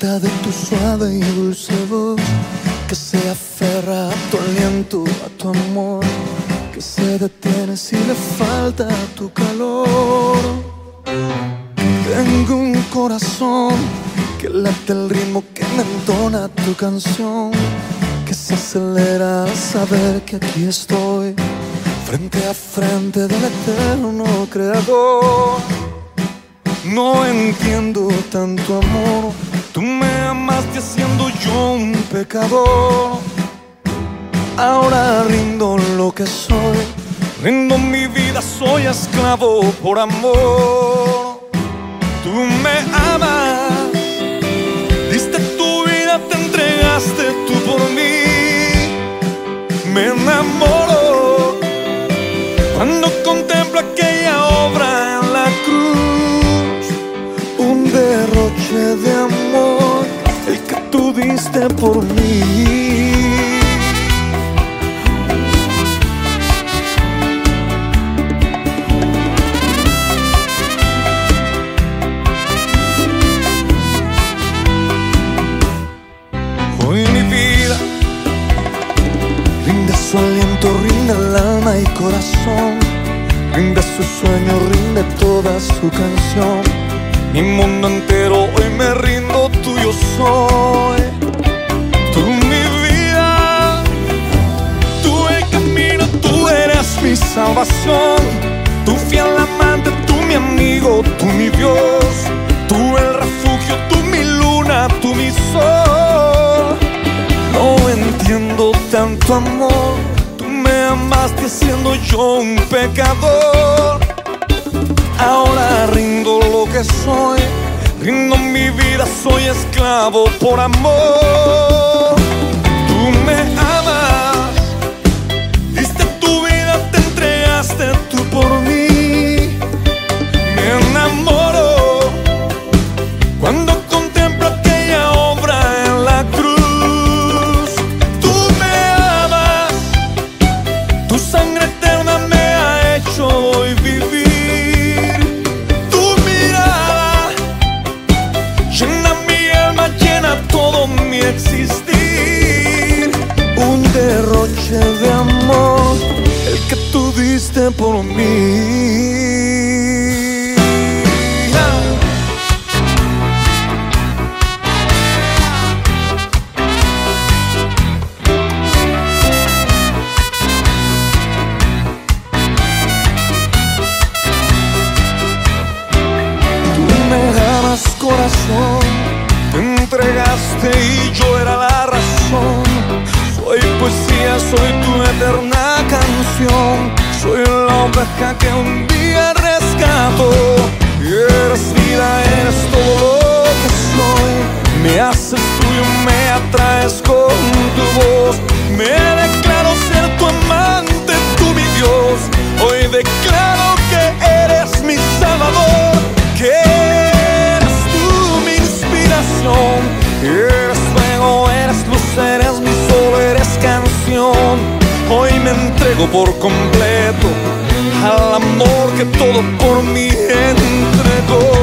de tu suave y dulce voz que se aferra a tu aliento, a tu amor, que se detiene si le falta tu calor. Tengo un corazón que late el ritmo que me entona tu canción, que se acelera al saber que aquí estoy, frente a frente del eterno creador. No entiendo tanto amor, tú me amaste siendo yo un pecador. Ahora rindo lo que soy, rindo mi vida, soy esclavo por amor. Tú me amas, su aliento, rinde el alma y corazón, rinde su sueño, rinde toda su canción. Mi mundo entero hoy me rindo, tuyo soy. Tú mi vida, tú el camino, tú eres mi salvación. Tu fiel amante, tú mi amigo, tú mi Dios. Tú el refugio, tú mi luna, tú mi sol. No entiendo tanto amor. Amaste siendo yo un pecador. Ahora rindo lo que soy. Rindo mi vida, soy esclavo por amor. Derroche de amor, el que tú diste por mí. Corazón, te entregaste y yo era la soy tu eterna canción. Soy la oveja que un día rescato. Y eres vida, eres todo lo que soy. Me haces tuyo, me atraes con tu voz. Me declaro ser tu amante, tú mi Dios. Hoy declaro entrego por completo al amor que todo por mí entregó.